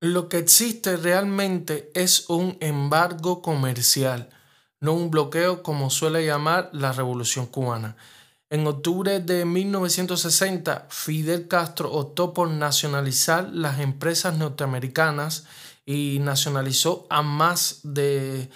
Lo que existe realmente es un embargo comercial, no un bloqueo como suele llamar la Revolución cubana. En octubre de 1960, Fidel Castro optó por nacionalizar las empresas norteamericanas y nacionalizó a más de,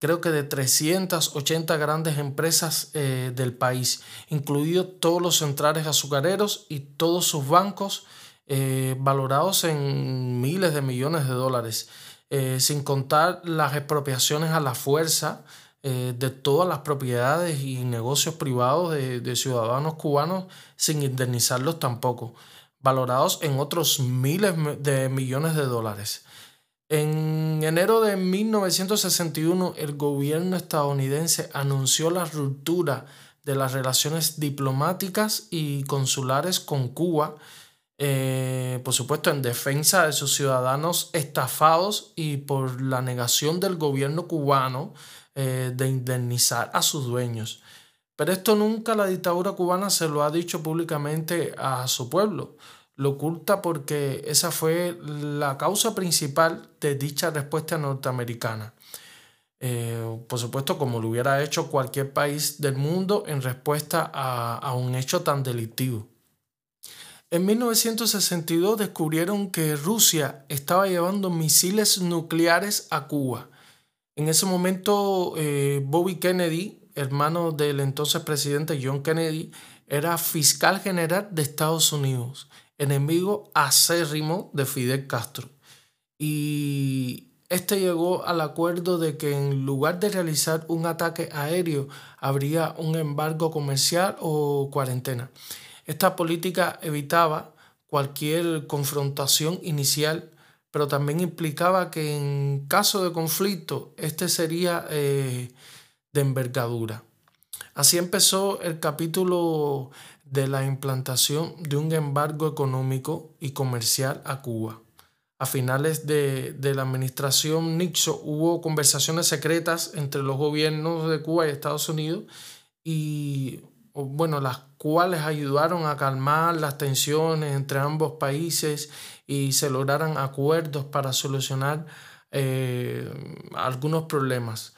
creo que de 380 grandes empresas eh, del país, incluidos todos los centrales azucareros y todos sus bancos eh, valorados en miles de millones de dólares, eh, sin contar las expropiaciones a la fuerza eh, de todas las propiedades y negocios privados de, ciudadanos cubanos sin indemnizarlos tampoco, valorados en otros miles de millones de dólares. En enero de 1961, el gobierno estadounidense anunció la ruptura de las relaciones diplomáticas y consulares con Cuba, eh, por supuesto en defensa de sus ciudadanos estafados y por la negación del gobierno cubano eh, de indemnizar a sus dueños. Pero esto nunca la dictadura cubana se lo ha dicho públicamente a su pueblo. Lo oculta porque esa fue la causa principal de dicha respuesta norteamericana. Eh, por supuesto, como lo hubiera hecho cualquier país del mundo en respuesta a, a un hecho tan delictivo. En 1962 descubrieron que Rusia estaba llevando misiles nucleares a Cuba en ese momento, eh, Bobby Kennedy, hermano del entonces presidente John Kennedy, era fiscal general de Estados Unidos, enemigo acérrimo de Fidel Castro. Y este llegó al acuerdo de que en lugar de realizar un ataque aéreo, habría un embargo comercial o cuarentena. Esta política evitaba cualquier confrontación inicial pero también implicaba que en caso de conflicto, este sería eh, de envergadura. Así empezó el capítulo de la implantación de un embargo económico y comercial a Cuba. A finales de, de, la administración Nixon hubo conversaciones secretas entre los gobiernos de Cuba y Estados Unidos y bueno, las cuales ayudaron a calmar las tensiones entre ambos países y se lograran acuerdos para solucionar eh, algunos problemas.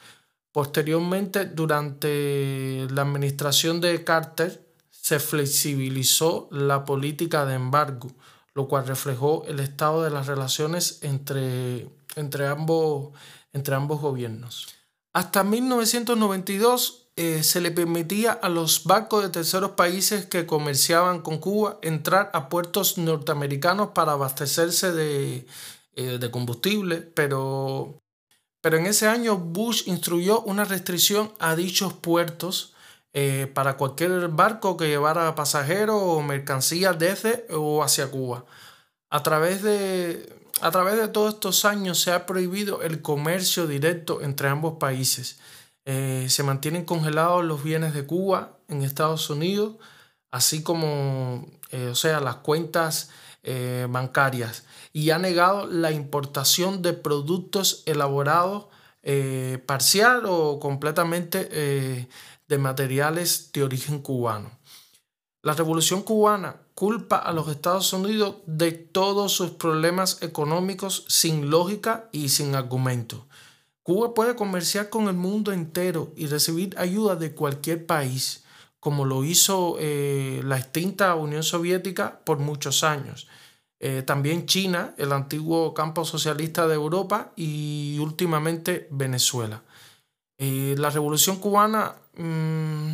Posteriormente, durante la administración de Carter, se flexibilizó la política de embargo, lo cual reflejó el estado de las relaciones entre, entre, ambos, entre ambos gobiernos. Hasta 1992 eh, se le permitía a los barcos de terceros países que comerciaban con Cuba entrar a puertos norteamericanos para abastecerse de, eh, combustible, pero, pero en ese año Bush instruyó una restricción a dichos puertos eh, para cualquier barco que llevara pasajeros o mercancías desde o hacia Cuba. A través de, a través de todos estos años se ha prohibido el comercio directo entre ambos países. Eh, se mantienen congelados los bienes de Cuba en Estados Unidos, así como, eh, o sea, las cuentas eh, bancarias, y ha negado la importación de productos elaborados parcial o completamente de materiales de origen cubano. La revolución cubana culpa a los Estados Unidos de todos sus problemas económicos sin lógica y sin argumento. Cuba puede comerciar con el mundo entero y recibir ayuda de cualquier país, como lo hizo eh, la extinta Unión Soviética por muchos años. Eh, también China, el antiguo campo socialista de Europa y últimamente Venezuela. Eh, la revolución cubana mm,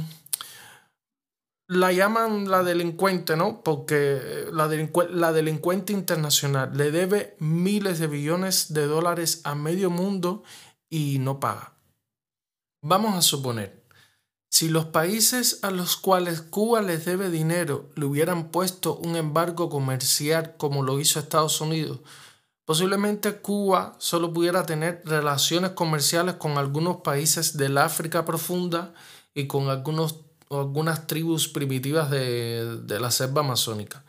la llaman la delincuente, ¿no? Porque la, la delincuente internacional le debe miles de billones de dólares a medio mundo y no paga. Vamos a suponer, si los países a los cuales Cuba les debe dinero le hubieran puesto un embargo comercial como lo hizo Estados Unidos, posiblemente Cuba solo pudiera tener relaciones comerciales con algunos países del África profunda y con algunos, algunas tribus primitivas de, de la selva amazónica.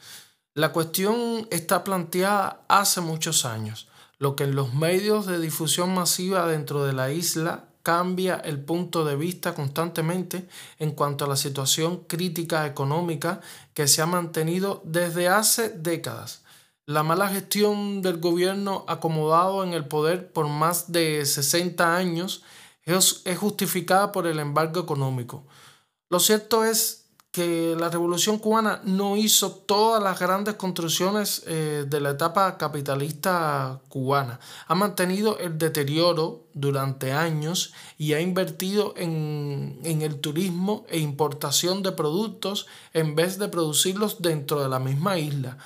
La cuestión está planteada hace muchos años lo que en los medios de difusión masiva dentro de la isla cambia el punto de vista constantemente en cuanto a la situación crítica económica que se ha mantenido desde hace décadas. La mala gestión del gobierno acomodado en el poder por más de 60 años es, justificada por el embargo económico. Lo cierto es que la revolución cubana no hizo todas las grandes construcciones eh, de la etapa capitalista cubana. Ha mantenido el deterioro durante años y ha invertido en, en el turismo e importación de productos en vez de producirlos dentro de la misma isla.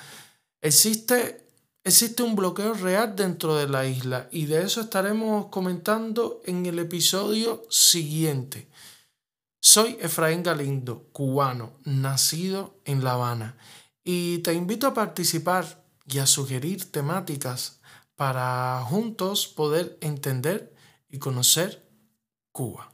Existe Existe un bloqueo real dentro de la isla y de eso estaremos comentando en el episodio siguiente. Soy Efraín Galindo, cubano, nacido en La Habana, y te invito a participar y a sugerir temáticas para juntos poder entender y conocer Cuba.